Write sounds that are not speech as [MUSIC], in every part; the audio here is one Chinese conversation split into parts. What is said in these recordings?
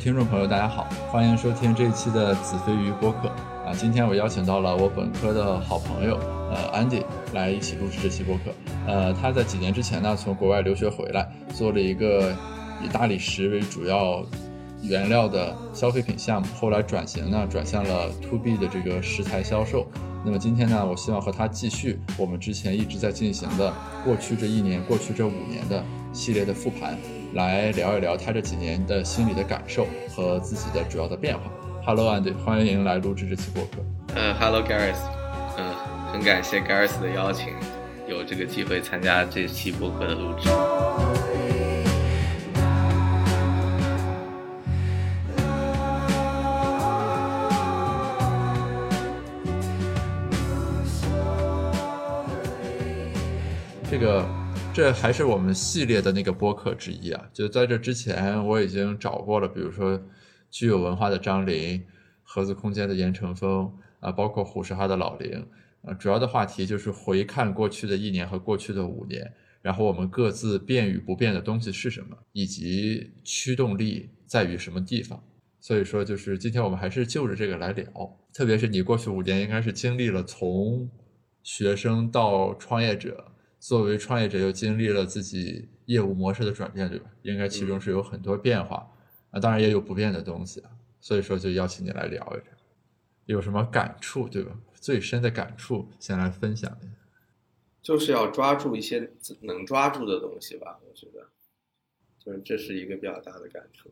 听众朋友，大家好，欢迎收听这一期的子非鱼播客啊。今天我邀请到了我本科的好朋友呃 Andy 来一起录制这期播客。呃，他在几年之前呢，从国外留学回来，做了一个以大理石为主要原料的消费品项目，后来转型呢，转向了 To B 的这个食材销售。那么今天呢，我希望和他继续我们之前一直在进行的过去这一年、过去这五年的系列的复盘。来聊一聊他这几年的心理的感受和自己的主要的变化。Hello，Andy，欢迎来录制这期播客。嗯，Hello，Gareth，嗯，很感谢 Gareth 的邀请，有这个机会参加这期播客的录制。这个。这还是我们系列的那个播客之一啊！就在这之前，我已经找过了，比如说具有文化的张琳、盒子空间的严成峰啊，包括虎石哈的老林啊。主要的话题就是回看过去的一年和过去的五年，然后我们各自变与不变的东西是什么，以及驱动力在于什么地方。所以说，就是今天我们还是就着这个来聊。特别是你过去五年，应该是经历了从学生到创业者。作为创业者，又经历了自己业务模式的转变，对吧？应该其中是有很多变化啊，当然也有不变的东西啊。所以说，就邀请你来聊一聊，有什么感触，对吧？最深的感触，先来分享一下。就是要抓住一些能抓住的东西吧，我觉得，就是这是一个比较大的感触。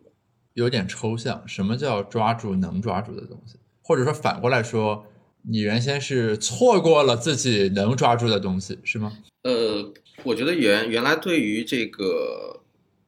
有点抽象，什么叫抓住能抓住的东西？或者说反过来说？你原先是错过了自己能抓住的东西，是吗？呃，我觉得原原来对于这个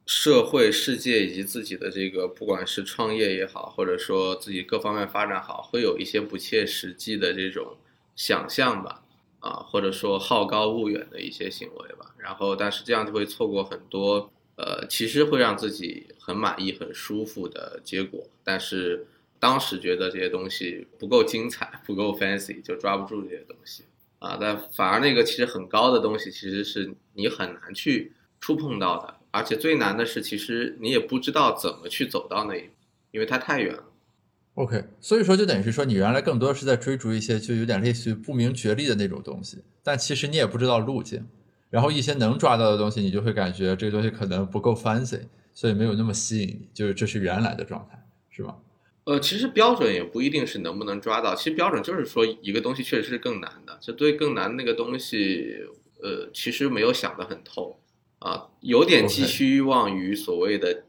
社会世界以及自己的这个，不管是创业也好，或者说自己各方面发展好，会有一些不切实际的这种想象吧，啊，或者说好高骛远的一些行为吧。然后，但是这样就会错过很多，呃，其实会让自己很满意、很舒服的结果，但是。当时觉得这些东西不够精彩，不够 fancy，就抓不住这些东西啊。但反而那个其实很高的东西，其实是你很难去触碰到的。而且最难的是，其实你也不知道怎么去走到那一步，因为它太远了。OK，所以说就等于是说，你原来更多是在追逐一些就有点类似于不明觉厉的那种东西，但其实你也不知道路径。然后一些能抓到的东西，你就会感觉这个东西可能不够 fancy，所以没有那么吸引你。就是这是原来的状态，是吗？呃，其实标准也不一定是能不能抓到，其实标准就是说一个东西确实是更难的，就对更难那个东西，呃，其实没有想得很透啊，有点寄希望于所谓的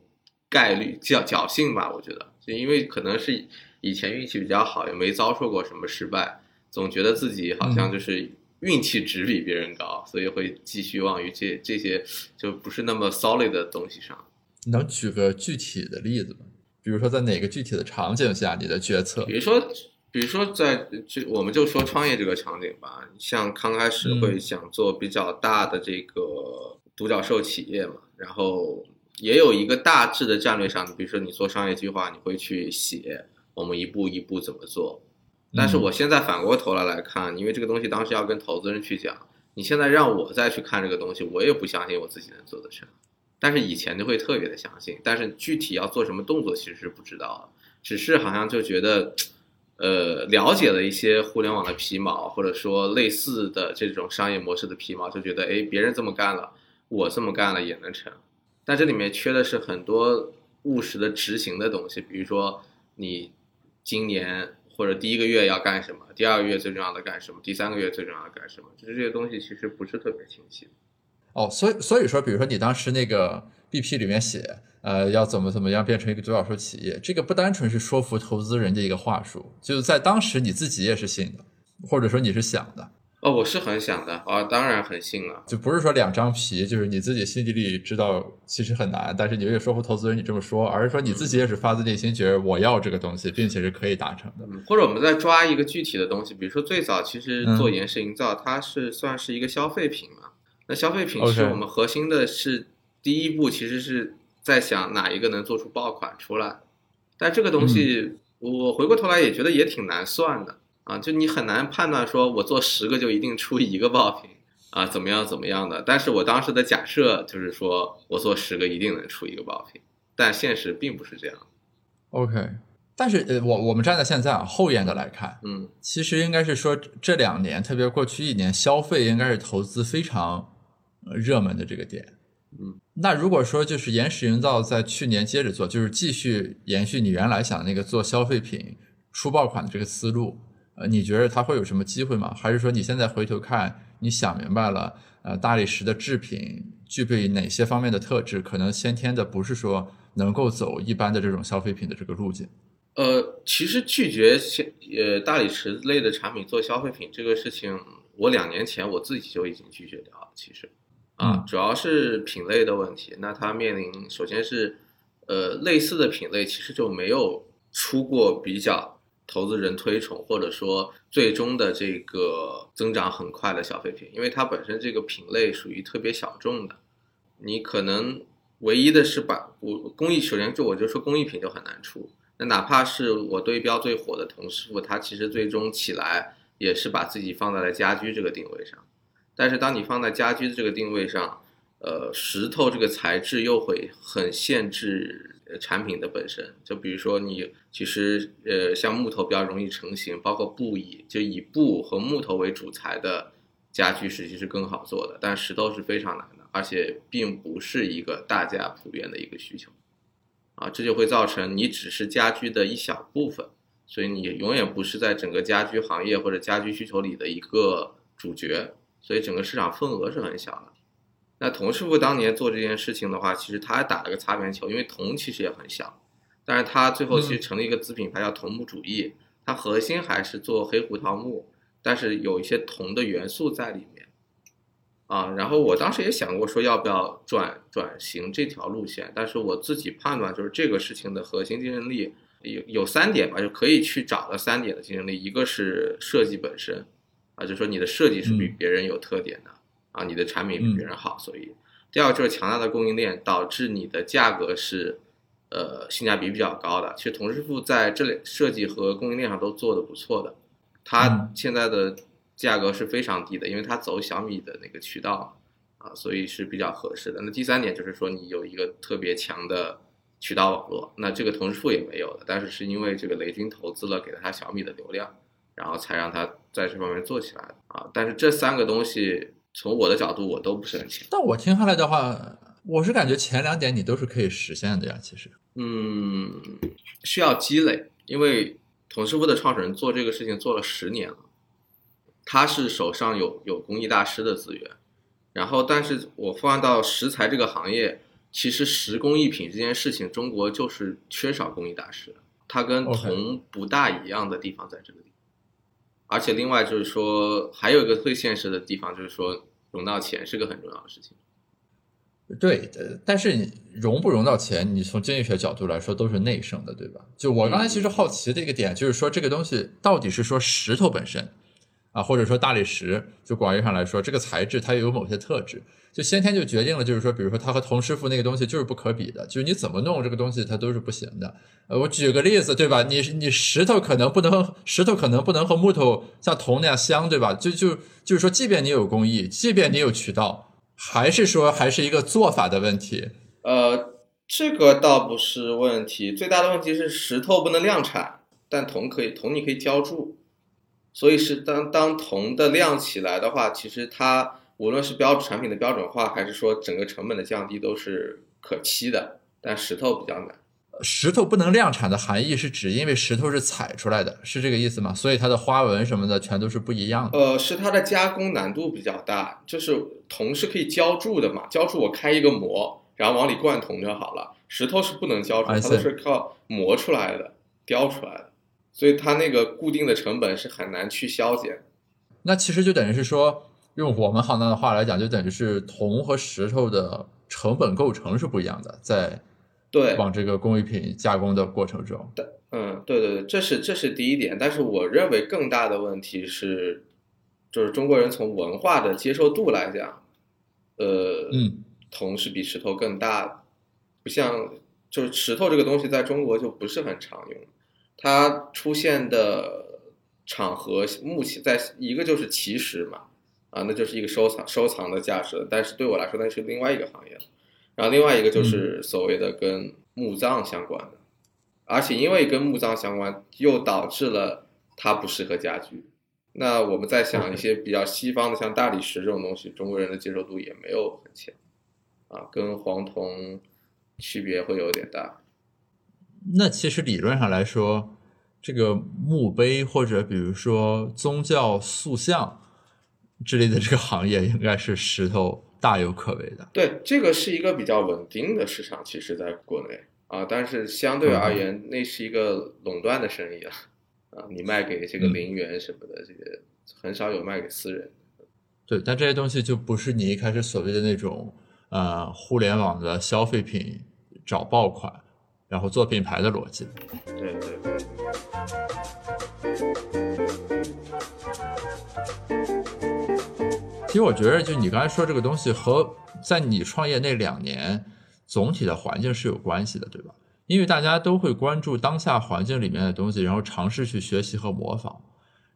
概率侥侥幸吧，我觉得，就因为可能是以前运气比较好，也没遭受过什么失败，总觉得自己好像就是运气值比别人高，所以会寄希望于这这些就不是那么 solid 的东西上。能举个具体的例子吗？比如说，在哪个具体的场景下，你的决策？比如说，比如说，在就我们就说创业这个场景吧，像刚开始会想做比较大的这个独角兽企业嘛，然后也有一个大致的战略上，比如说你做商业计划，你会去写我们一步一步怎么做。但是我现在反过头来来看，因为这个东西当时要跟投资人去讲，你现在让我再去看这个东西，我也不相信我自己能做得成。但是以前就会特别的相信，但是具体要做什么动作其实是不知道的，只是好像就觉得，呃，了解了一些互联网的皮毛，或者说类似的这种商业模式的皮毛，就觉得哎，别人这么干了，我这么干了也能成。但这里面缺的是很多务实的执行的东西，比如说你今年或者第一个月要干什么，第二个月最重要的干什么，第三个月最重要的干什么，就是这些东西其实不是特别清晰。哦，所以所以说，比如说你当时那个 BP 里面写，呃，要怎么怎么样变成一个独角兽企业，这个不单纯是说服投资人的一个话术，就是在当时你自己也是信的，或者说你是想的。哦，我是很想的啊，当然很信了，就不是说两张皮，就是你自己心底里知道其实很难，但是你为了说服投资人你这么说，而是说你自己也是发自内心觉得我要这个东西，并且是可以达成的。或者我们再抓一个具体的东西，比如说最早其实做延时营造，它是算是一个消费品嘛。那消费品是我们核心的，是第一步，其实是在想哪一个能做出爆款出来。但这个东西，我回过头来也觉得也挺难算的啊，就你很难判断说我做十个就一定出一个爆品啊，怎么样怎么样的。但是我当时的假设就是说我做十个一定能出一个爆品，但现实并不是这样。OK，但是呃，我我们站在现在啊后验的来看，嗯，其实应该是说这两年，特别过去一年，消费应该是投资非常呃热门的这个点。嗯，那如果说就是延时营造在去年接着做，就是继续延续你原来想那个做消费品出爆款的这个思路，呃，你觉得它会有什么机会吗？还是说你现在回头看，你想明白了，呃，大理石的制品具备哪些方面的特质，可能先天的不是说能够走一般的这种消费品的这个路径？呃，其实拒绝现呃大理石类的产品做消费品这个事情，我两年前我自己就已经拒绝掉了。其实，啊嗯，主要是品类的问题。那它面临首先是，呃，类似的品类其实就没有出过比较投资人推崇，或者说最终的这个增长很快的消费品，因为它本身这个品类属于特别小众的，你可能唯一的是把我工艺，首先就我就说工艺品就很难出。那哪怕是我对标最火的童师傅，他其实最终起来也是把自己放在了家居这个定位上。但是当你放在家居的这个定位上，呃，石头这个材质又会很限制产品的本身。就比如说你其实呃像木头比较容易成型，包括布艺，就以布和木头为主材的家居实际是更好做的，但石头是非常难的，而且并不是一个大家普遍的一个需求。啊，这就会造成你只是家居的一小部分，所以你永远不是在整个家居行业或者家居需求里的一个主角，所以整个市场份额是很小的。那童师傅当年做这件事情的话，其实他还打了个擦边球，因为铜其实也很小，但是他最后其实成立一个子品牌叫桐木主义，它核心还是做黑胡桃木，但是有一些铜的元素在里面。啊，然后我当时也想过说要不要转转型这条路线，但是我自己判断就是这个事情的核心竞争力有有三点吧，就可以去找的三点的竞争力，一个是设计本身，啊，就说你的设计是比别人有特点的，啊，你的产品比别人好，所以第二个就是强大的供应链导致你的价格是呃性价比比较高的。其实童师傅在这类设计和供应链上都做的不错的，他现在的。价格是非常低的，因为它走小米的那个渠道啊，所以是比较合适的。那第三点就是说，你有一个特别强的渠道网络，那这个同时富也没有的，但是是因为这个雷军投资了，给了他小米的流量，然后才让他在这方面做起来的啊。但是这三个东西从我的角度我都不是很清楚。但我听下来的话，我是感觉前两点你都是可以实现的呀，其实。嗯，需要积累，因为童师傅的创始人做这个事情做了十年了。他是手上有有工艺大师的资源，然后，但是我放到石材这个行业，其实石工艺品这件事情，中国就是缺少工艺大师，它跟铜不大一样的地方在这个地方。而且，另外就是说，还有一个最现实的地方，就是说，融到钱是个很重要的事情。对，但是你融不融到钱，你从经济学角度来说都是内生的，对吧？就我刚才其实好奇的一个点，就是说这个东西到底是说石头本身。啊，或者说大理石，就广义上来说，这个材质它有某些特质，就先天就决定了，就是说，比如说它和童师傅那个东西就是不可比的，就是你怎么弄这个东西它都是不行的。呃，我举个例子，对吧？你你石头可能不能，石头可能不能和木头像铜那样镶，对吧？就就就是说，即便你有工艺，即便你有渠道，还是说还是一个做法的问题。呃，这个倒不是问题，最大的问题是石头不能量产，但铜可以，铜你可以浇铸。所以是当当铜的量起来的话，其实它无论是标产品的标准化，还是说整个成本的降低，都是可期的。但石头比较难。石头不能量产的含义是指，因为石头是采出来的，是这个意思吗？所以它的花纹什么的全都是不一样的。呃，是它的加工难度比较大。就是铜是可以浇铸的嘛，浇铸我开一个模，然后往里灌铜就好了。石头是不能浇铸，它都是靠磨出来的、雕出来的。所以它那个固定的成本是很难去削减。那其实就等于是说，用我们行当的话来讲，就等于是铜和石头的成本构成是不一样的，在对往这个工艺品加工的过程中。对，嗯，对对对，这是这是第一点。但是我认为更大的问题是，就是中国人从文化的接受度来讲，呃，嗯，铜是比石头更大的，不像就是石头这个东西在中国就不是很常用。它出现的场合，目前在一个就是奇石嘛，啊，那就是一个收藏收藏的价值。但是对我来说，那是另外一个行业。然后另外一个就是所谓的跟墓葬相关的，而且因为跟墓葬相关，又导致了它不适合家居。那我们在想一些比较西方的，像大理石这种东西，中国人的接受度也没有很强，啊，跟黄铜区别会有点大。那其实理论上来说，这个墓碑或者比如说宗教塑像之类的这个行业，应该是石头大有可为的。对，这个是一个比较稳定的市场，其实在国内啊，但是相对而言，那是一个垄断的生意啊。啊，你卖给这个陵园什么的，这个很少有卖给私人。对，但这些东西就不是你一开始所谓的那种呃互联网的消费品找爆款，然后做品牌的逻辑。对对。其实我觉得，就你刚才说这个东西和在你创业那两年总体的环境是有关系的，对吧？因为大家都会关注当下环境里面的东西，然后尝试去学习和模仿。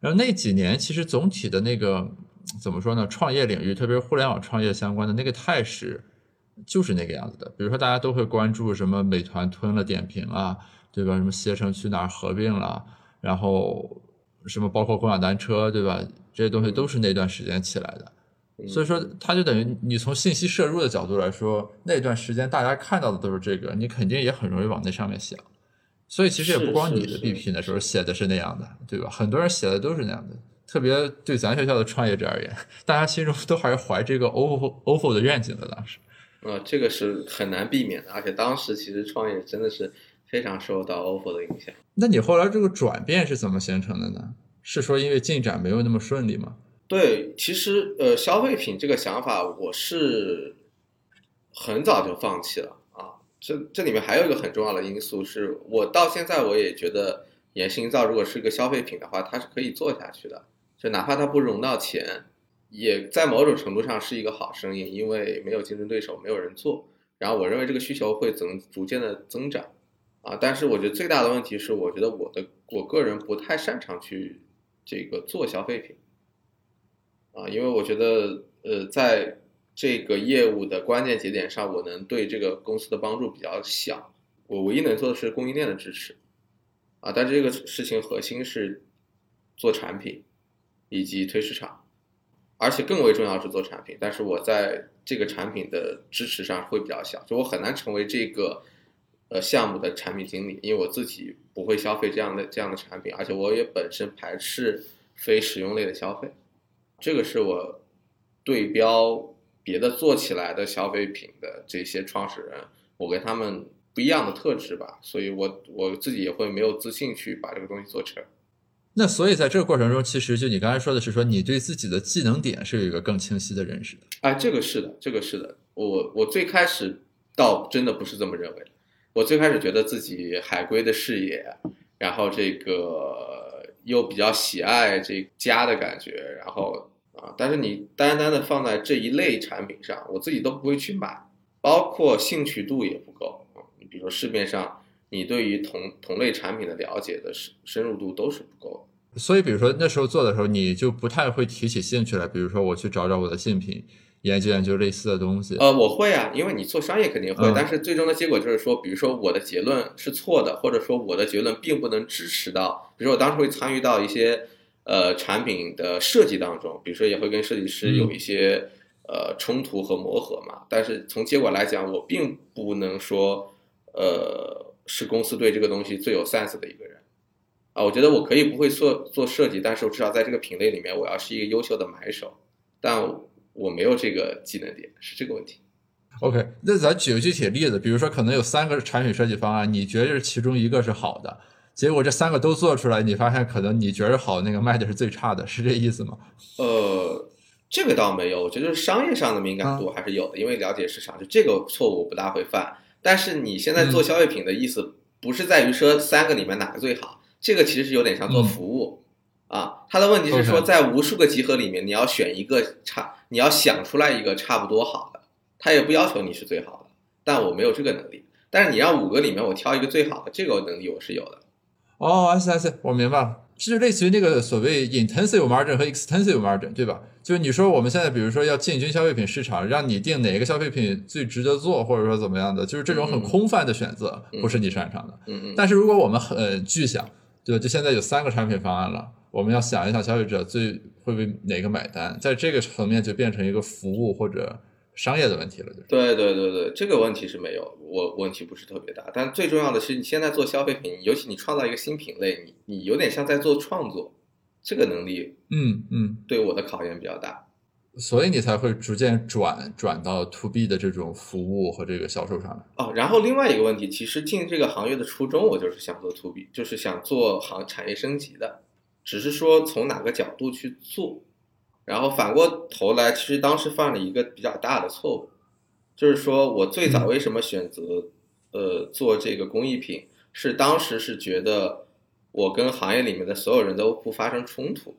然后那几年，其实总体的那个怎么说呢？创业领域，特别是互联网创业相关的那个态势，就是那个样子的。比如说，大家都会关注什么美团吞了点评啊，对吧？什么携程去哪儿合并了，然后什么包括共享单车，对吧？这些东西都是那段时间起来的。所以说，它就等于你从信息摄入的角度来说，那段时间大家看到的都是这个，你肯定也很容易往那上面想。所以其实也不光你的 BP 那时候写的是那样的，对吧？很多人写的都是那样的。特别对咱学校的创业者而言，大家心中都还是怀这个 OFO OFO 的愿景的。当时，呃，这个是很难避免的。而且当时其实创业真的是非常受到 OFO 的影响。那你后来这个转变是怎么形成的呢？是说因为进展没有那么顺利吗？对，其实呃，消费品这个想法我是很早就放弃了啊。这这里面还有一个很重要的因素是，我到现在我也觉得衍心造如果是个消费品的话，它是可以做下去的。就哪怕它不融到钱，也在某种程度上是一个好生意，因为没有竞争对手，没有人做。然后我认为这个需求会增逐渐的增长啊。但是我觉得最大的问题是，我觉得我的我个人不太擅长去这个做消费品。啊，因为我觉得，呃，在这个业务的关键节点上，我能对这个公司的帮助比较小。我唯一能做的是供应链的支持，啊，但这个事情核心是做产品以及推市场，而且更为重要是做产品。但是我在这个产品的支持上会比较小，就我很难成为这个呃项目的产品经理，因为我自己不会消费这样的这样的产品，而且我也本身排斥非实用类的消费。这个是我对标别的做起来的消费品的这些创始人，我跟他们不一样的特质吧，所以我我自己也会没有自信去把这个东西做成。那所以在这个过程中，其实就你刚才说的是说你对自己的技能点是有一个更清晰的认识的。哎，这个是的，这个是的。我我最开始倒真的不是这么认为，我最开始觉得自己海归的视野，然后这个。又比较喜爱这家的感觉，然后啊，但是你单单的放在这一类产品上，我自己都不会去买，包括兴趣度也不够啊。你比如说市面上，你对于同同类产品的了解的深深入度都是不够。所以，比如说那时候做的时候，你就不太会提起兴趣来，比如说我去找找我的竞品。研究研究类似的东西，呃，我会啊，因为你做商业肯定会，但是最终的结果就是说，比如说我的结论是错的，或者说我的结论并不能支持到，比如说我当时会参与到一些呃产品的设计当中，比如说也会跟设计师有一些呃冲突和磨合嘛，但是从结果来讲，我并不能说呃是公司对这个东西最有 sense 的一个人啊，我觉得我可以不会做做设计，但是我至少在这个品类里面，我要是一个优秀的买手，但。我没有这个技能点，是这个问题。OK，那咱举个具体例子，比如说可能有三个产品设计方案，你觉得其中一个是好的，结果这三个都做出来，你发现可能你觉得好那个卖的是最差的，是这意思吗？呃，这个倒没有，我觉得商业上的敏感度还是有的，因为了解市场，就这个错误不大会犯。但是你现在做消费品的意思，不是在于说三个里面哪个最好，这个其实是有点像做服务。啊，他的问题是说，在无数个集合里面，你要选一个差，你要想出来一个差不多好的。他也不要求你是最好的，但我没有这个能力。但是你让五个里面我挑一个最好的，这个能力我是有的。哦 see，I see，我明白了。这就类似于那个所谓 intensive margin 和 extensive margin，对吧？就是你说我们现在比如说要进军消费品市场，让你定哪个消费品最值得做，或者说怎么样的，就是这种很空泛的选择，不是你擅长的。嗯嗯，但是如果我们很具象，对吧？就现在有三个产品方案了，我们要想一想消费者最会为哪个买单，在这个层面就变成一个服务或者商业的问题了，就是。对对对对，这个问题是没有，我问题不是特别大。但最重要的是，你现在做消费品，尤其你创造一个新品类，你你有点像在做创作，这个能力嗯嗯，对我的考验比较大。所以你才会逐渐转转到 to B 的这种服务和这个销售上来。哦，然后另外一个问题，其实进这个行业的初衷，我就是想做 to B，就是想做行产业升级的，只是说从哪个角度去做。然后反过头来，其实当时犯了一个比较大的错误，就是说我最早为什么选择呃做这个工艺品，是当时是觉得我跟行业里面的所有人都不发生冲突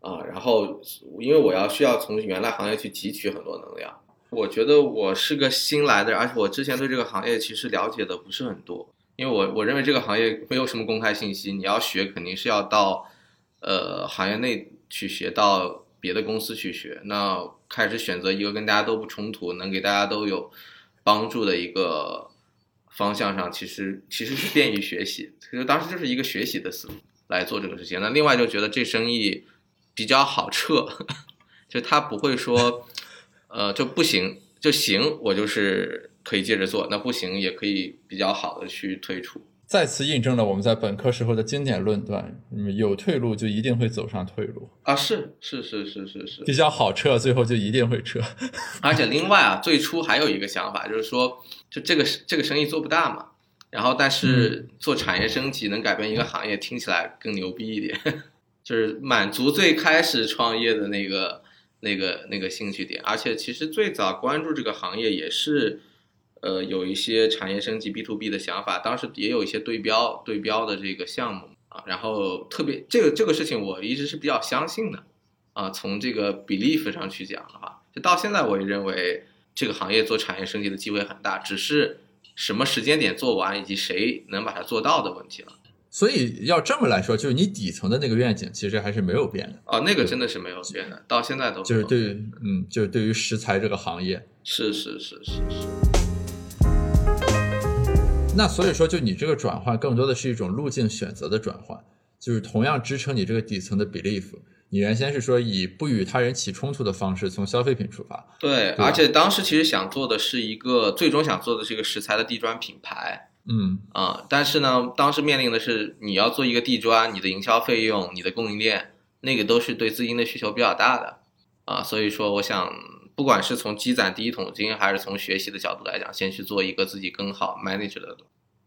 啊，然后因为我要需要从原来行业去汲取很多能量。我觉得我是个新来的，而且我之前对这个行业其实了解的不是很多，因为我我认为这个行业没有什么公开信息，你要学肯定是要到呃行业内去学，到别的公司去学。那开始选择一个跟大家都不冲突，能给大家都有帮助的一个方向上，其实其实是便于学习。其实当时就是一个学习的思路来做这个事情。那另外就觉得这生意比较好撤，[LAUGHS] 就他不会说。呃，就不行就行，我就是可以接着做，那不行也可以比较好的去退出。再次印证了我们在本科时候的经典论断：嗯有退路就一定会走上退路，啊，是是是是是是，比较好撤，最后就一定会撤。[LAUGHS] 而且另外啊，最初还有一个想法，就是说，就这个这个生意做不大嘛，然后但是做产业升级能改变一个行业，听起来更牛逼一点，[LAUGHS] 就是满足最开始创业的那个。那个那个兴趣点，而且其实最早关注这个行业也是，呃，有一些产业升级 B to B 的想法，当时也有一些对标对标的这个项目啊，然后特别这个这个事情我一直是比较相信的啊，从这个 belief 上去讲的话，就到现在我也认为这个行业做产业升级的机会很大，只是什么时间点做完以及谁能把它做到的问题了。所以要这么来说，就是你底层的那个愿景其实还是没有变的啊，那个真的是没有变的，到现在都就是对于嗯，就是对于食材这个行业，是是是是是。那所以说，就你这个转换更多的是一种路径选择的转换，就是同样支撑你这个底层的 belief。你原先是说以不与他人起冲突的方式从消费品出发，对，而且当时其实想做的是一个最终想做的是一个食材的地砖品牌。嗯啊，但是呢，当时面临的是你要做一个地砖，你的营销费用、你的供应链，那个都是对资金的需求比较大的啊，所以说我想，不管是从积攒第一桶金，还是从学习的角度来讲，先去做一个自己更好 manage 的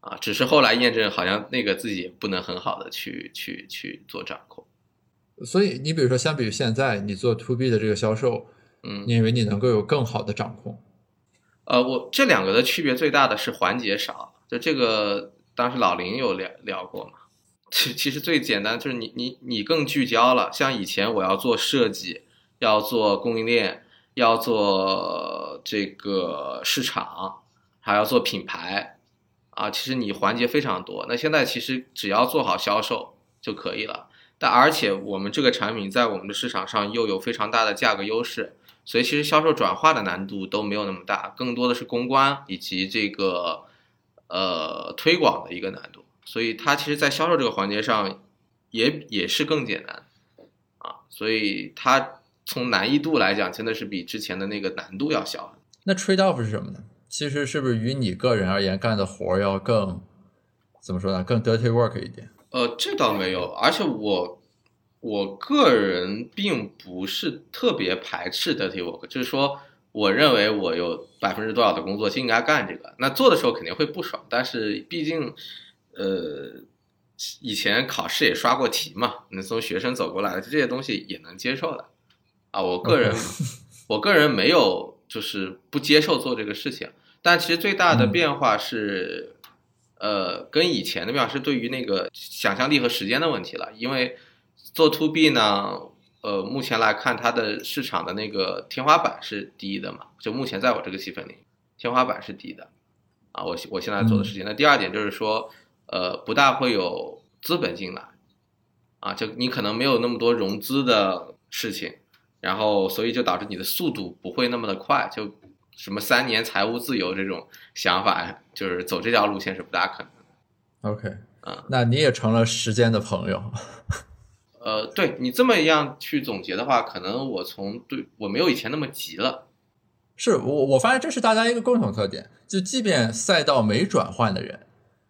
啊，只是后来验证好像那个自己不能很好的去去去做掌控。所以你比如说，相比于现在你做 to B 的这个销售，嗯，你以为你能够有更好的掌控？呃，我这两个的区别最大的是环节少。就这个，当时老林有聊聊过嘛？其其实最简单就是你你你更聚焦了。像以前我要做设计，要做供应链，要做这个市场，还要做品牌，啊，其实你环节非常多。那现在其实只要做好销售就可以了。但而且我们这个产品在我们的市场上又有非常大的价格优势，所以其实销售转化的难度都没有那么大，更多的是公关以及这个。呃，推广的一个难度，所以它其实，在销售这个环节上，也也是更简单，啊，所以它从难易度来讲，真的是比之前的那个难度要小。那 trade off 是什么呢？其实是不是与你个人而言干的活要更，怎么说呢？更 dirty work 一点？呃，这倒没有，而且我我个人并不是特别排斥 dirty work，就是说。我认为我有百分之多少的工作就应该干这个，那做的时候肯定会不爽，但是毕竟，呃，以前考试也刷过题嘛，那从学生走过来的，这些东西也能接受的，啊，我个人，我个人没有就是不接受做这个事情，但其实最大的变化是，呃，跟以前的变化是对于那个想象力和时间的问题了，因为做 to B 呢。呃，目前来看，它的市场的那个天花板是低的嘛？就目前在我这个细分里，天花板是低的，啊，我我现在做的事情。那第二点就是说，呃，不大会有资本进来，啊，就你可能没有那么多融资的事情，然后所以就导致你的速度不会那么的快，就什么三年财务自由这种想法，就是走这条路线是不大可能的。OK，嗯，那你也成了时间的朋友。[LAUGHS] 呃，对你这么一样去总结的话，可能我从对我没有以前那么急了。是我我发现这是大家一个共同特点，就即便赛道没转换的人，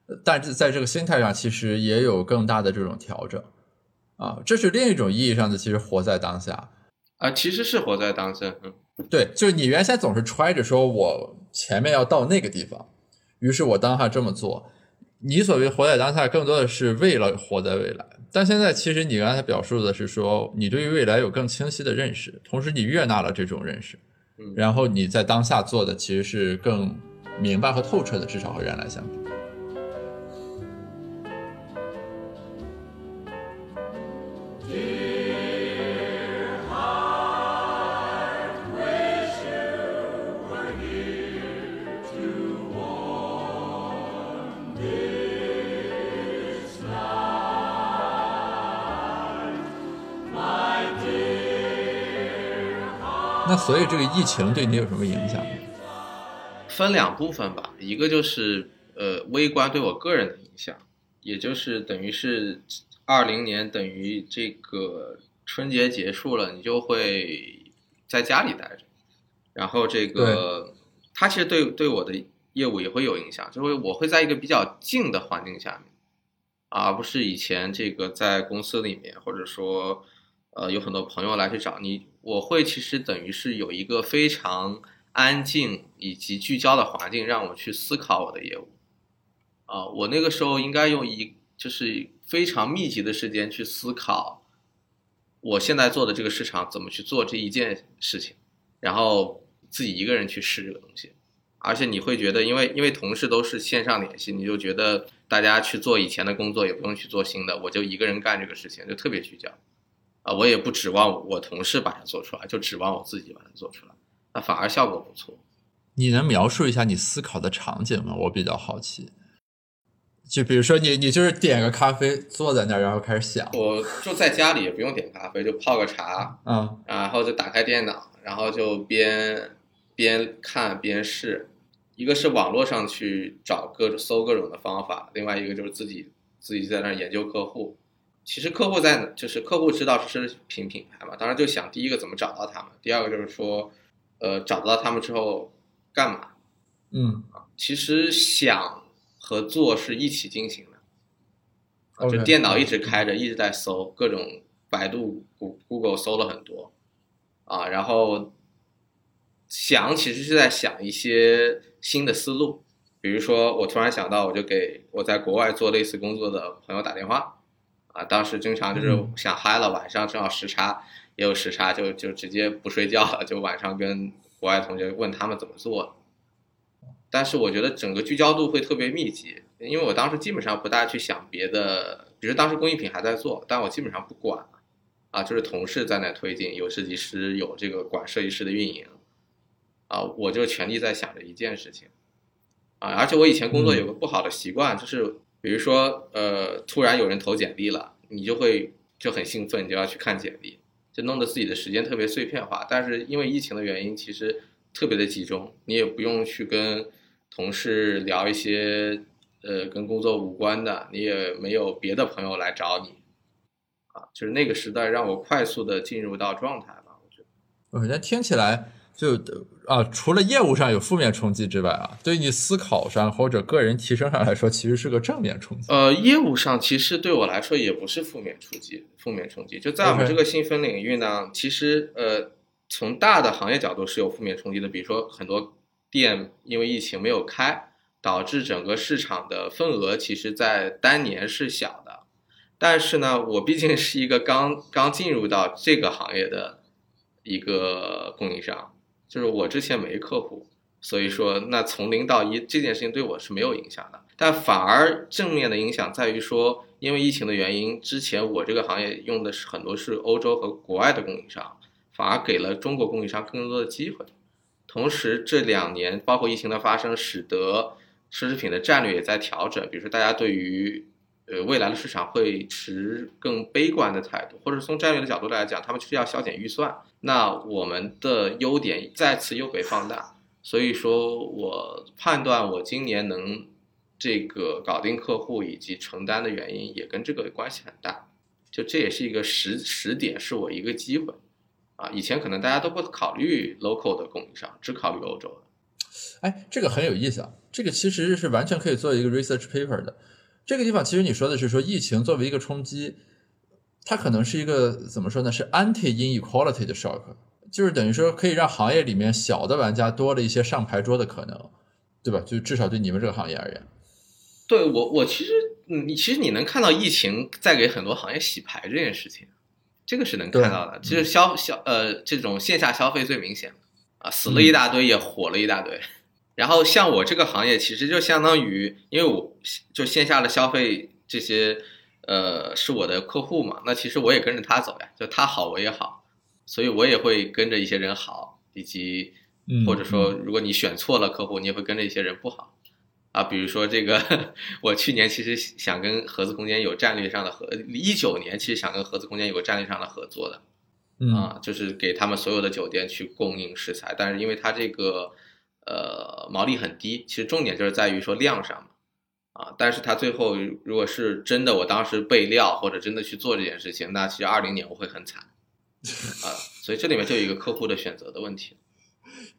呃但是在这个心态上其实也有更大的这种调整啊，这是另一种意义上的其实活在当下。啊、其实是活在当下，嗯，对，就是你原先总是揣着说我前面要到那个地方，于是我当下这么做。你所谓活在当下，更多的是为了活在未来。但现在其实你刚才表述的是说，你对于未来有更清晰的认识，同时你悦纳了这种认识，嗯然后你在当下做的其实是更明白和透彻的，至少和原来相比。那所以这个疫情对你有什么影响？分两部分吧，一个就是呃微观对我个人的影响，也就是等于是二零年等于这个春节结束了，你就会在家里待着，然后这个它其实对对我的业务也会有影响，就会我会在一个比较静的环境下面，而不是以前这个在公司里面，或者说呃有很多朋友来去找你，我会其实等于是有一个非常安静以及聚焦的环境，让我去思考我的业务。啊、我那个时候应该用一就是非常密集的时间去思考，我现在做的这个市场怎么去做这一件事情，然后自己一个人去试这个东西。而且你会觉得，因为因为同事都是线上联系，你就觉得大家去做以前的工作，也不用去做新的，我就一个人干这个事情，就特别聚焦。啊，我也不指望我同事把它做出来，就指望我自己把它做出来，那反而效果不错。你能描述一下你思考的场景吗？我比较好奇。就比如说你，你就是点个咖啡，坐在那儿，然后开始想，我就在家里也不用点咖啡，就泡个茶，嗯然后就打开电脑，然后就边边看边试。一个是网络上去找各种搜各种的方法，另外一个就是自己自己在那儿研究客户。其实客户在就是客户知道是奢侈品品牌嘛，当然就想第一个怎么找到他们，第二个就是说，呃，找到他们之后干嘛？嗯其实想和做是一起进行的。就电脑一直开着，一直在搜各种百度、谷 Google 搜了很多啊，然后想其实是在想一些新的思路，比如说我突然想到，我就给我在国外做类似工作的朋友打电话啊，当时经常就是嗯。想嗨了，晚上正好时差也有时差，就就直接不睡觉了，就晚上跟国外同学问他们怎么做。但是我觉得整个聚焦度会特别密集，因为我当时基本上不大去想别的，比如当时工艺品还在做，但我基本上不管啊，就是同事在那推进，有设计师，有这个管设计师的运营，啊，我就全力在想着一件事情，啊，而且我以前工作有个不好的习惯，就是比如说呃，突然有人投简历了，你就会就很兴奋，你就要去看简历，就弄得自己的时间特别碎片化。但是因为疫情的原因，其实特别的集中，你也不用去跟同事聊一些呃跟工作无关的，你也没有别的朋友来找你，啊，就是那个时代让我快速的进入到状态吧，我觉得。我觉得听起来就啊，除了业务上有负面冲击之外啊，对于你思考上或者个人提升上来说，其实是个正面冲击。呃，业务上其实对我来说也不是负面冲击，负面冲击就在我们这个细分领域呢，其实呃，从大的行业角度是有负面冲击的，比如说很多店因为疫情没有开，导致整个市场的份额其实在当年是小的。但是呢，我毕竟是一个刚刚进入到这个行业的一个供应商，就是我之前没客户，所以说那从零到一这件事情对我是没有影响的。但反而正面的影响在于说，因为疫情的原因，之前我这个行业用的是很多是欧洲和国外的供应商，反而给了中国供应商更多的机会。同时，这两年包括疫情的发生，使得奢侈品的战略也在调整。比如说，大家对于呃未来的市场会持更悲观的态度，或者从战略的角度来讲，他们就是要削减预算。那我们的优点再次又被放大，所以说我判断我今年能这个搞定客户以及承担的原因也跟这个关系很大。就这也是一个时时点，是我一个机会啊！以前可能大家都不考虑 local 的供应商，只考虑欧洲的。哎，这个很有意思啊！这个其实是完全可以做一个 research paper 的。这个地方其实你说的是说疫情作为一个冲击，它可能是一个怎么说呢？是 anti inequality 的 shock，就是等于说可以让行业里面小的玩家多了一些上牌桌的可能，对吧？就至少对你们这个行业而言。对我，我其实，嗯，你其实你能看到疫情在给很多行业洗牌这件事情，这个是能看到的。其实消消呃这种线下消费最明显啊，死了一大堆，也火了一大堆。然后像我这个行业，其实就相当于，因为我就线下的消费这些，呃，是我的客户嘛，那其实我也跟着他走呀，就他好我也好，所以我也会跟着一些人好，以及或者说，如果你选错了客户，你也会跟着一些人不好。啊，比如说这个，[LAUGHS] 我去年其实想跟盒子空间有战略上的合，一九年其实想跟盒子空间有个战略上的合作的，啊，就是给他们所有的酒店去供应食材，但是因为它这个呃毛利很低，其实重点就是在于说量上嘛，啊，但是它最后如果是真的我当时备料或者真的去做这件事情，那其实二零年我会很惨，[LAUGHS] 啊，所以这里面就有一个客户的选择的问题。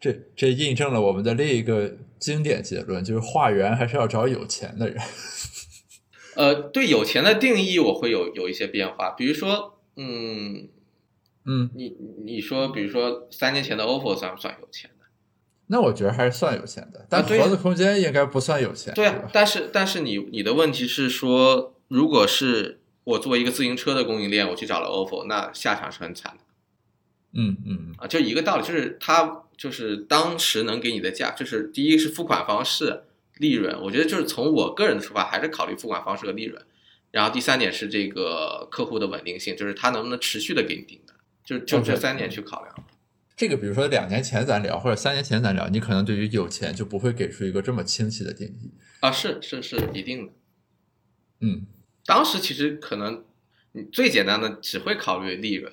这这印证了我们的另一个经典结论，就是化缘还是要找有钱的人。[LAUGHS] 呃，对有钱的定义我会有有一些变化，比如说，嗯嗯，你你说，比如说三年前的 OPPO 算不算有钱的？那我觉得还是算有钱的，但盒子空间应该不算有钱。对啊，但是但是你你的问题是说，如果是我作为一个自行车的供应链，我去找了 OPPO，那下场是很惨的。嗯嗯啊，就一个道理，就是他就是当时能给你的价，就是第一是付款方式、利润，我觉得就是从我个人的出发，还是考虑付款方式和利润。然后第三点是这个客户的稳定性，就是他能不能持续的给你订单，就就这三点去考量。这个比如说两年前咱聊，或者三年前咱聊，你可能对于有钱就不会给出一个这么清晰的定义啊，是是是一定的。嗯，当时其实可能你最简单的只会考虑利润。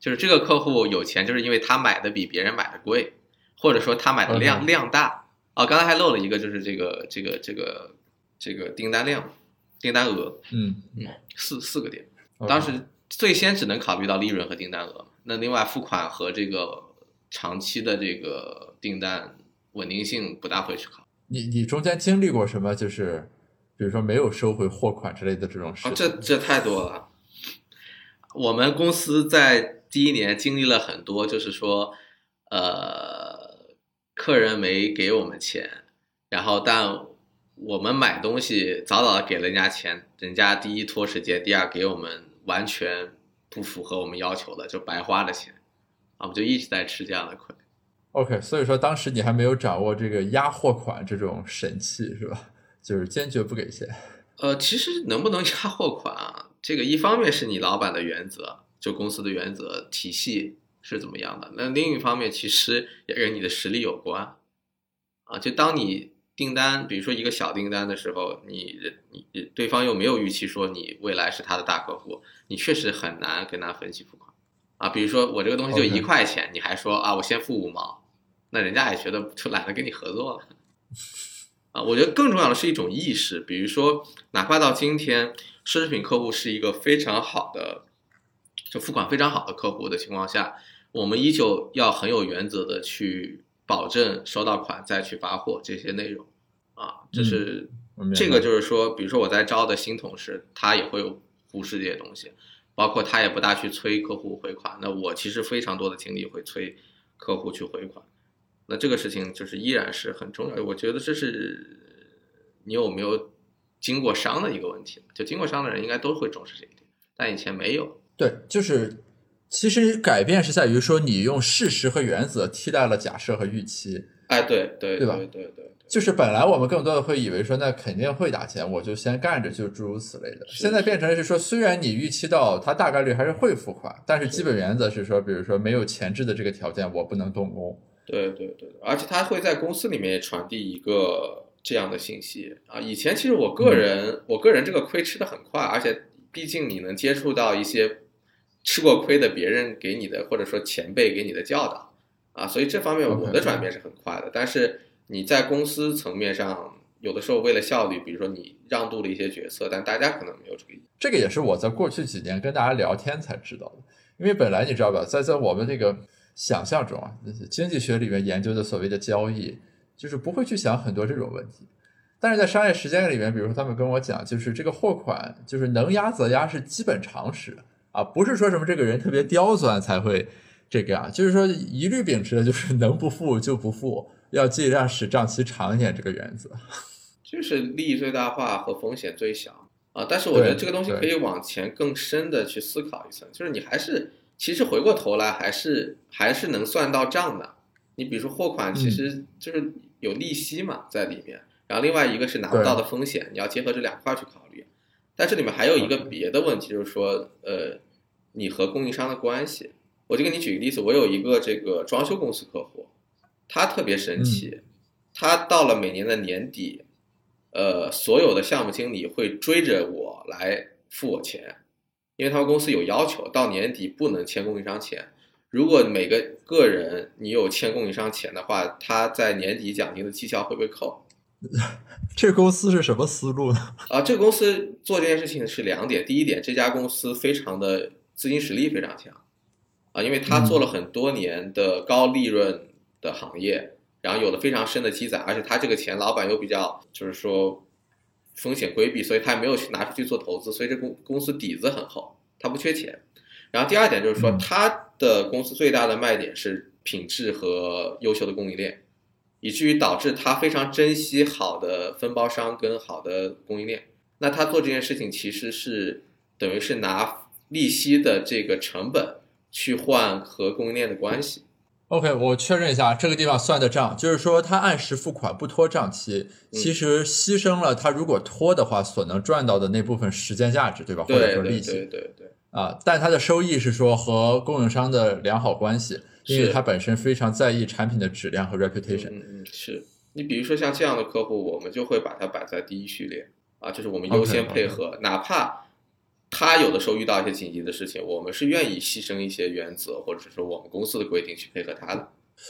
就是这个客户有钱，就是因为他买的比别人买的贵，或者说他买的量量大啊。刚才还漏了一个，就是这个这个这个这个订单量、订单额，嗯嗯，四四个点。当时最先只能考虑到利润和订单额，那另外付款和这个长期的这个订单稳定性不大会去考。你你中间经历过什么？就是比如说没有收回货款之类的这种事？这这太多了。我们公司在。第一年经历了很多，就是说，呃，客人没给我们钱，然后但我们买东西早早的给了人家钱，人家第一拖时间，第二给我们完全不符合我们要求的，就白花了钱，啊，我们就一直在吃这样的亏。OK，所以说当时你还没有掌握这个压货款这种神器是吧？就是坚决不给钱。呃，其实能不能压货款啊？这个一方面是你老板的原则。就公司的原则体系是怎么样的？那另一方面其实也跟你的实力有关，啊，就当你订单，比如说一个小订单的时候，你你对方又没有预期说你未来是他的大客户，你确实很难跟他分期付款，啊，比如说我这个东西就一块钱，你还说啊我先付五毛，那人家也觉得就懒得跟你合作了，啊，我觉得更重要的是一种意识，比如说哪怕到今天，奢侈品客户是一个非常好的。就付款非常好的客户的情况下，我们依旧要很有原则的去保证收到款再去发货这些内容，啊，就是这个就是说，比如说我在招的新同事，他也会有忽视这些东西，包括他也不大去催客户回款。那我其实非常多的精力会催客户去回款，那这个事情就是依然是很重要。我觉得这是你有没有经过商的一个问题，就经过商的人应该都会重视这一点，但以前没有。对，就是其实改变是在于说，你用事实和原则替代了假设和预期。哎，对对对吧？对对对，就是本来我们更多的会以为说，那肯定会打钱，我就先干着，就诸如此类的。现在变成是说，虽然你预期到他大概率还是会付款，但是基本原则是说，比如说没有前置的这个条件，我不能动工。对对对，而且他会在公司里面传递一个这样的信息啊。以前其实我个人，我个人这个亏吃的很快，而且毕竟你能接触到一些吃过亏的别人给你的，或者说前辈给你的教导啊，所以这方面我的转变是很快的。但是你在公司层面上，有的时候为了效率，比如说你让渡了一些决策，但大家可能没有这个意。这个也是我在过去几年跟大家聊天才知道的，因为本来你知道吧，在在我们这个想象中啊，经济学里面研究的所谓的交易，就是不会去想很多这种问题。但是在商业实践里面，比如说他们跟我讲，就是这个货款就是能压则压是基本常识啊，不是说什么这个人特别刁钻才会这个啊，就是说一律秉持的就是 [LAUGHS] 能不付就不付，要尽量使账期长一点这个原则。[LAUGHS] 就是利益最大化和风险最小啊，但是我觉得这个东西可以往前更深的去思考一层，就是你还是其实回过头来还是还是能算到账的。你比如说货款其实就是有利息嘛在里面，然后另外一个是拿不到的风险，你要结合这两块去考虑。但这里面还有一个别的问题，就是说呃，你和供应商的关系。我就给你举个例子，我有一个这个装修公司客户，他特别神奇，他到了每年的年底。呃，所有的项目经理会追着我来付我钱，因为他们公司有要求，到年底不能欠供应商钱。如果每个个人你有欠供应商钱的话，他在年底奖金的绩效会被扣。[LAUGHS] 这公司是什么思路呢？[LAUGHS] 啊，这个公司做这件事情是两点。第一点，这家公司非常的资金实力非常强啊，因为他做了很多年的高利润的行业。然后有了非常深的积攒，而且他这个钱老板又比较就是说风险规避，所以他也没有去拿出去做投资，所以这公公司底子很厚，他不缺钱。然后第二点就是说，他的公司最大的卖点是品质和优秀的供应链，以至于导致他非常珍惜好的分包商跟好的供应链。那他做这件事情其实是等于是拿利息的这个成本去换和供应链的关系。OK，我确认一下，这个地方算的账，就是说他按时付款不拖账期，其实牺牲了他如果拖的话所能赚到的那部分时间价值，对吧？或者说利息，对对对。啊，但他的收益是说和供应商的良好关系，因为他本身非常在意产品的质量和 reputation。嗯嗯，是你比如说像这样的客户，我们就会把它摆在第一序列啊，就是我们优先配合，哪怕。他有的时候遇到一些紧急的事情，我们是愿意牺牲一些原则，或者说我们公司的规定去配合他的。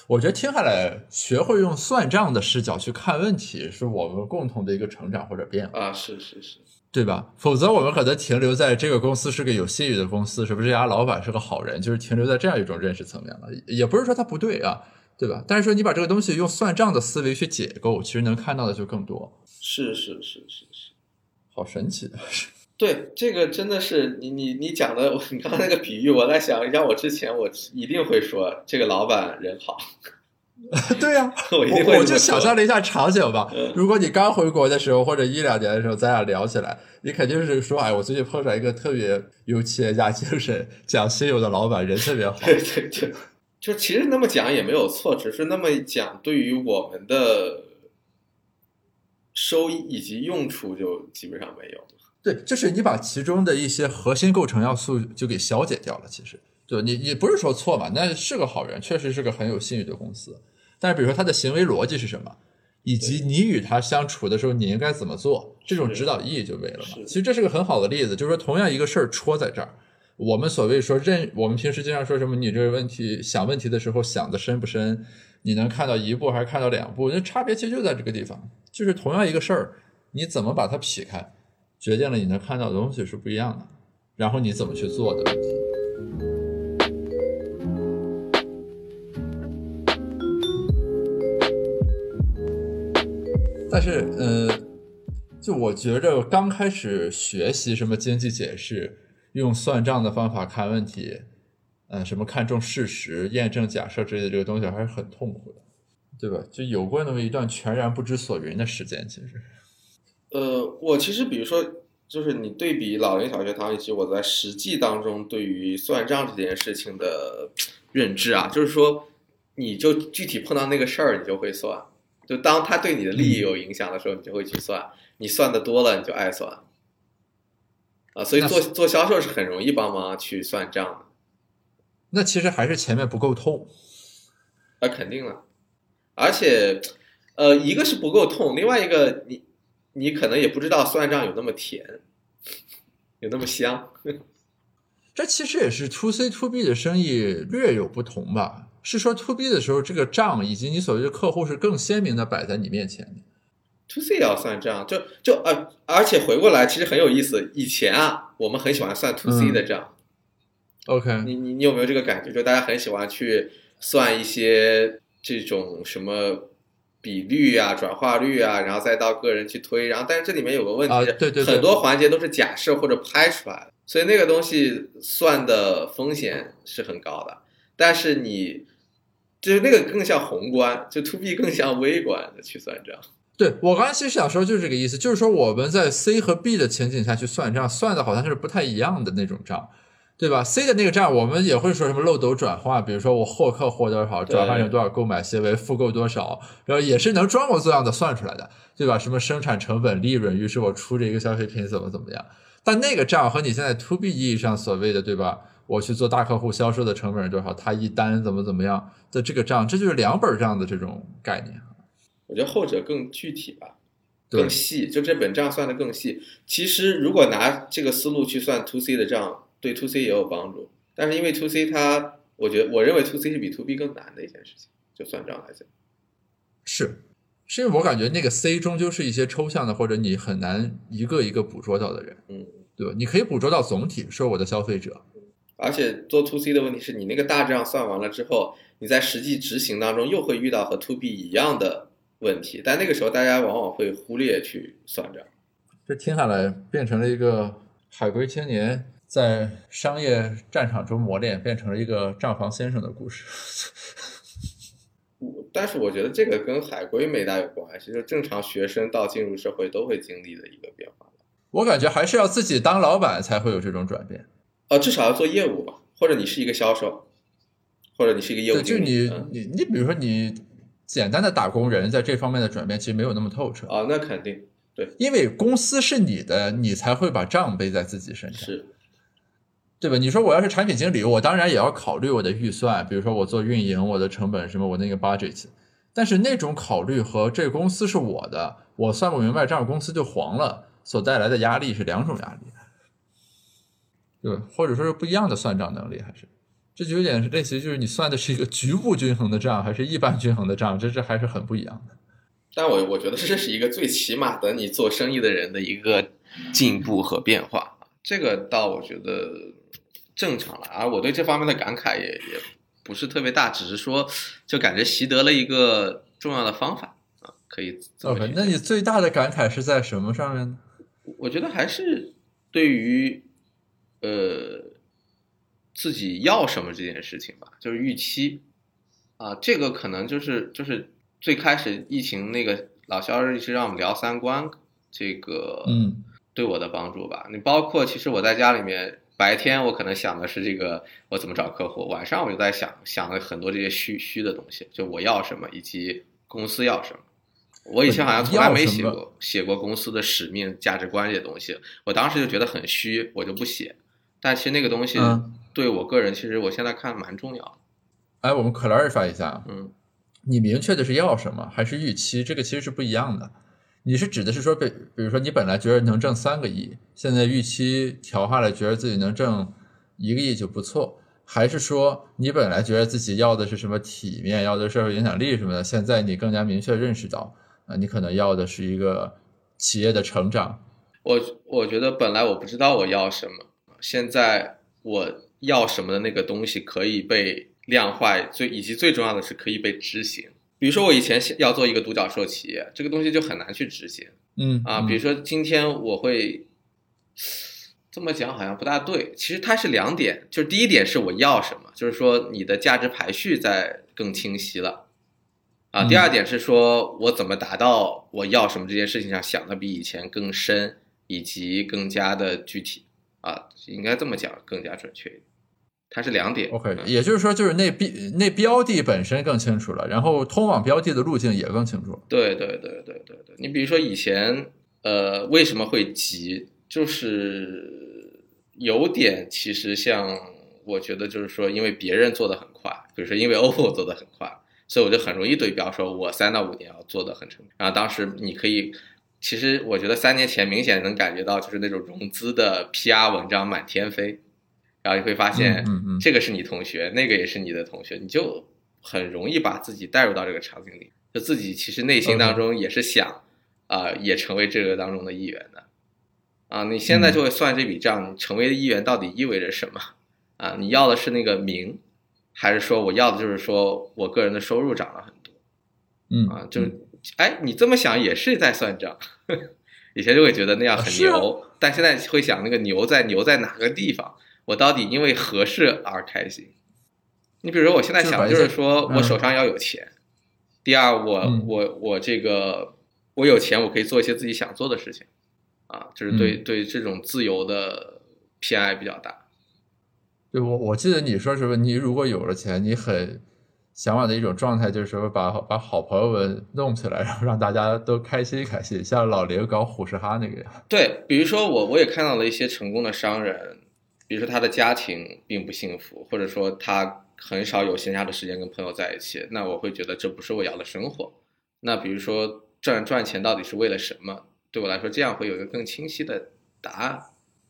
我觉得听下来，学会用算账的视角去看问题，是我们共同的一个成长或者变化啊，是是是，对吧？否则我们可能停留在这个公司是个有信誉的公司，是不是这家老板是个好人，就是停留在这样一种认识层面了。也不是说他不对啊，对吧？但是说你把这个东西用算账的思维去解构，其实能看到的就更多。是是是是是，好神奇的。对，这个真的是你你你讲的，你刚刚那个比喻，我在想，要我之前我一定会说这个老板人好。[LAUGHS] 对呀，我我就想象了一下场景吧。如果你刚回国的时候，或者一两年的时候，咱俩聊起来，你肯定是说，哎，我最近碰上一个特别有企业家精神、讲信用的老板，人特别好。对对对，就其实那么讲也没有错，只是那么讲对于我们的收益以及用处就基本上没有。对，就是你把其中的一些核心构成要素就给消解掉了。其实，对你你不是说错嘛？那是个好人，确实是个很有信誉的公司。但是，比如说他的行为逻辑是什么，以及你与他相处的时候你应该怎么做，这种指导意义就没了嘛。其实这是个很好的例子，就是说同样一个事儿戳在这儿，我们所谓说认，我们平时经常说什么，你这个问题想问题的时候想的深不深，你能看到一步还是看到两步，那差别其实就在这个地方，就是同样一个事儿，你怎么把它劈开。决定了你能看到的东西是不一样的，然后你怎么去做的问题。但是，呃，就我觉着刚开始学习什么经济解释，用算账的方法看问题，呃，什么看重事实、验证假设之类的这个东西，还是很痛苦的，对吧？就有过那么一段全然不知所云的时间，其实。呃，我其实比如说，就是你对比老林小学堂以及我在实际当中对于算账这件事情的认知啊，就是说，你就具体碰到那个事儿，你就会算，就当他对你的利益有影响的时候，你就会去算，你算的多了，你就爱算，啊，所以做做销售是很容易帮忙去算账的。那其实还是前面不够痛，那肯定了，而且。呃，一个是不够痛，另外一个你你可能也不知道算账有那么甜，有那么香。这其实也是 to C to B 的生意略有不同吧？是说 to B 的时候，这个账以及你所谓的客户是更鲜明的摆在你面前的。to C 也要算账，就就呃，而且回过来其实很有意思。以前啊，我们很喜欢算 to C 的账，OK，你你你有没有这个感觉？就大家很喜欢去算一些这种什么比率啊、转化率啊，然后再到个人去推。然后，但是这里面有个问题，啊对对对很多环节都是假设或者拍出来的，所以那个东西算的风险是很高的。但是你就是那个更像宏观，就 to B 更像微观的去算账。对我刚才其实想说就是这个意思，就是说我们在 C 和 B 的情景下去算账，算的好像是不太一样的那种账，对吧？C 的那个账我们也会说什么漏斗转化，比如说我获客获多少，转化成多少购买行为，复购多少，然后也是能装模作样的算出来的，对吧？什么生产成本、利润，于是我出这一个消费品怎么怎么样。但那个账和你现在 to B 意义上所谓的，对吧？我去做大客户销售的成本是多少，他一单怎么怎么样的这个账，这就是两本账的这种概念。我觉得后者更具体吧，更细，就这本账算的更细。其实如果拿这个思路去算 to C 的账，对 to C 也有帮助。但是因为 to C 它，我觉得我认为 to C 是比 to B 更难的一件事情，就算账来讲。是，是因为我感觉那个 C 终究是一些抽象的，或者你很难一个一个捕捉到的人，嗯，对吧？你可以捕捉到总体，说我的消费者，而且做 to C 的问题是你那个大账算完了之后，你在实际执行当中又会遇到和 to B 一样的问题，但那个时候大家往往会忽略去算账。这听下来变成了一个海归青年在商业战场中磨练，变成了一个账房先生的故事。我但是我觉得这个跟海归没大有关系，就正常学生到进入社会都会经历的一个变化。我感觉还是要自己当老板才会有这种转变。呃，至少要做业务吧，或者你是一个销售，或者你是一个业务，就。你嗯你你，比如说你简单的打工人，在这方面的转变其实没有那么透彻，啊，那肯定对因为公司是你的，你才会把账背在自己身上。是对吧？你说我要是产品经理，我当然也要考虑我的预算，比如说我做运营，我的成本什么，我那个 budget。但是那种考虑和这个公司是我的，我算不明白账，公司就黄了，所带来的压力是两种压力，对？或者说是不一样的算账能力，还是这就有点类似于就是你算的是一个局部均衡的账，还是一般均衡的账，这这还是很不一样的。但我我觉得这是一个最起码的你做生意的人的一个进步和变化，这个倒我觉得正常了。而我对这方面的感慨也也不是特别大，只是说就感觉习得了一个重要的方法啊，可以这么 OK，那你最大的感慨是在什么上面呢？我觉得还是对于呃自己要什么这件事情吧，就是预期啊，这个可能就是就是最开始疫情那个老肖一直让我们聊三观，这个嗯对我的帮助吧。你包括其实我在家里面白天我可能想的是这个我怎么找客户，晚上我就在想想了很多这些虚虚的东西，就我要什么以及公司要什么。我以前好像从来没写过写过公司的使命、价值观这些东西，我当时就觉得很虚，我就不写。但其实那个东西嗯对我个人，其实我现在看蛮重要的。哎，我们 clarify 一下，嗯，你明确的是要什么，还是预期？这个其实是不一样的。你是指的是说，比比如说你本来觉得能挣三个亿，现在预期调下来，觉得自己能挣一个亿就不错，还是说你本来觉得自己要的是什么体面，要的是社会影响力什么的，现在你更加明确认识到，啊、你可能要的是一个企业的成长。我我觉得本来我不知道我要什么，现在我要什么的那个东西可以被量化，最以及最重要的是可以被执行。比如说我以前要做一个独角兽企业，这个东西就很难去执行嗯啊。比如说今天我会这么讲，好像不大对。其实它是两点，就是第一点是我要什么，就是说你的价值排序在更清晰了啊。嗯第二点是说我怎么达到我要什么这件事情上想的比以前更深，以及更加的具体啊，应该这么讲更加准确一点。它是两点。OK，嗯也就是说，就是那标那标的本身更清楚了，然后通往标的的路径也更清楚了。对对对对对对，你比如说以前，呃，为什么会急？就是有点其实像，我觉得就是说，因为别人做的很快，比如说因为 OPPO 做的很快，所以我就很容易对标，说我三到五年要做的很成功。然后当时你可以，其实我觉得三年前明显能感觉到，就是那种融资的 PR 文章满天飞，然后你会发现，嗯嗯这个是你同学，那个也是你的同学，你就很容易把自己带入到这个场景里，就自己其实内心当中也是想，啊、也成为这个当中的一员的。啊，你现在就会算这笔账，你成为一员到底意味着什么？啊，你要的是那个名，还是说我要的就是说我个人的收入涨了很多嗯啊？就是，哎，你这么想也是在算账。[LAUGHS] 以前就会觉得那样很牛，但现在会想那个牛在牛在哪个地方？我到底因为何事而开心？你比如说，我现在想就是说我手上要有钱。第二，我嗯我我这个我有钱，我可以做一些自己想做的事情，啊，就是对对这种自由的偏爱比较大。对我我记得你说什么，你如果有了钱，你很向往的一种状态就是说把把好朋友们弄起来，然后让大家都开心开心，像老林搞虎视哈那个样。对，比如说我我也看到了一些成功的商人，比如说他的家庭并不幸福，或者说他很少有闲暇的时间跟朋友在一起，那我会觉得这不是我要的生活。那比如说赚赚钱到底是为了什么？对我来说，这样会有一个更清晰的答案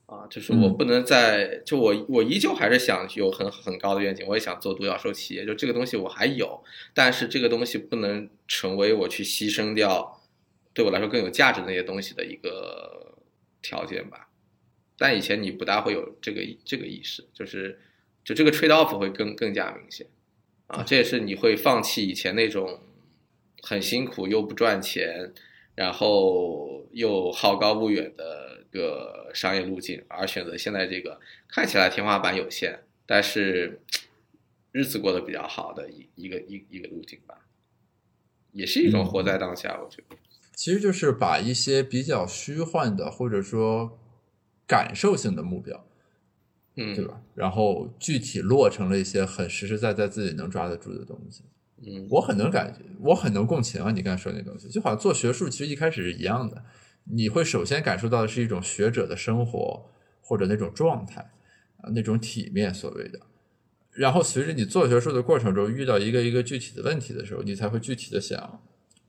啊，就是我嗯不能在就我我依旧还是想有很很高的愿景，我也想做独角兽企业，就这个东西我还有，但是这个东西不能成为我去牺牲掉对我来说更有价值的那些东西的一个条件吧。但以前你不大会有这个这个意识，就是就这个 trade off 会更更加明显。啊，这也是你会放弃以前那种很辛苦又不赚钱，然后又好高骛远的一个商业路径，而选择现在这个看起来天花板有限，但是日子过得比较好的一一个一一个路径吧，也是一种活在当下，我觉得。其实就是把一些比较虚幻的或者说感受性的目标，嗯，对吧？然后具体落成了一些很实实在在自己能抓得住的东西。嗯，我很能感觉，我很能共情啊！你刚才说那东西，就好像做学术，其实一开始是一样的。你会首先感受到的是一种学者的生活或者那种状态啊，那种体面所谓的。然后随着你做学术的过程中，遇到一个一个具体的问题的时候，你才会具体的想，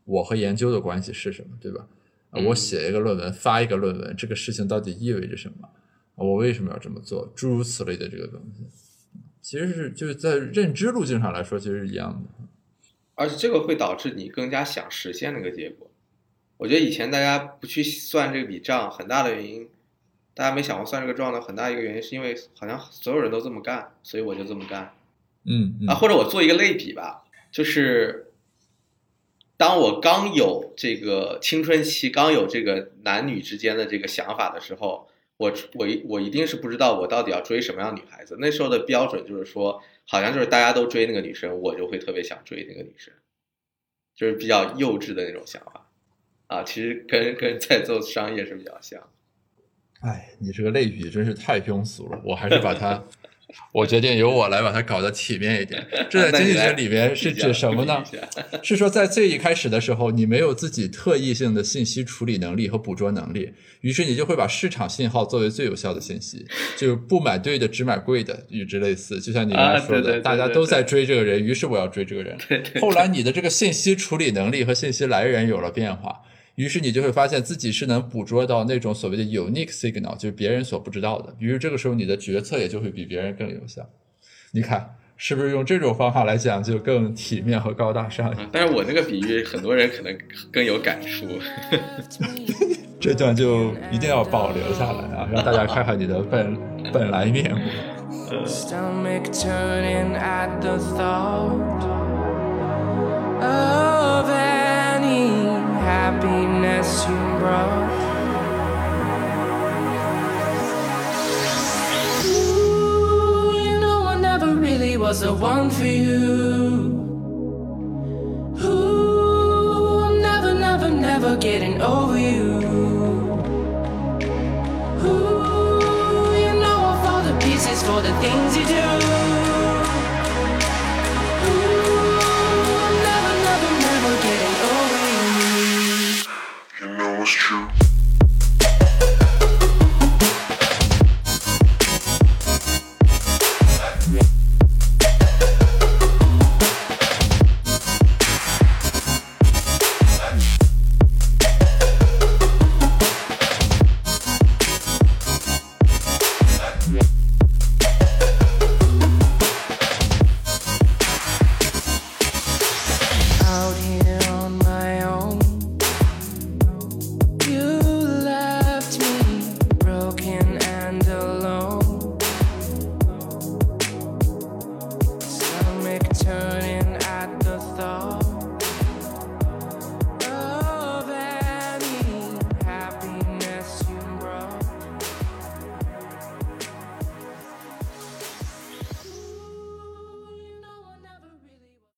我和研究的关系是什么，对吧？我写一个论文，发一个论文，这个事情到底意味着什么？啊我为什么要这么做？诸如此类的这个东西，其实是就是在认知路径上来说，其实是一样的。而且这个会导致你更加想实现那个结果。我觉得以前大家不去算这笔账，很大的原因，大家没想过算这个账的很大一个原因，是因为好像所有人都这么干，所以我就这么干嗯嗯啊。或者我做一个类比吧，就是当我刚有这个青春期，刚有这个男女之间的这个想法的时候，我我我一定是不知道我到底要追什么样的女孩子。那时候的标准就是说，好像就是大家都追那个女生，我就会特别想追那个女生，就是比较幼稚的那种想法啊。其实跟跟在做商业是比较像。哎，你这个类比真是太庸俗了，我还是把它，我决定由我来把它搞得体面一点。这在 [LAUGHS] 经济学里面是指什么呢？是说在最一开始的时候，你没有自己特异性的信息处理能力和捕捉能力，于是你就会把市场信号作为最有效的信息，就是不买对的只买贵的，与之类似。就像你刚才说的，大家都在追这个人，于是我要追这个人。后来你的这个信息处理能力和信息来源有了变化。于是你就会发现自己是能捕捉到那种所谓的 unique signal，就是别人所不知道的。于是这个时候你的决策也就会比别人更有效。你看是不是用这种方法来讲就更体面和高大上？嗯，但是我那个比喻很多人可能更有感触。[LAUGHS] 这段就一定要保留下来啊，让大家看看你的本本来面目。Happiness you brought. Ooh, you know I never really was the one for you.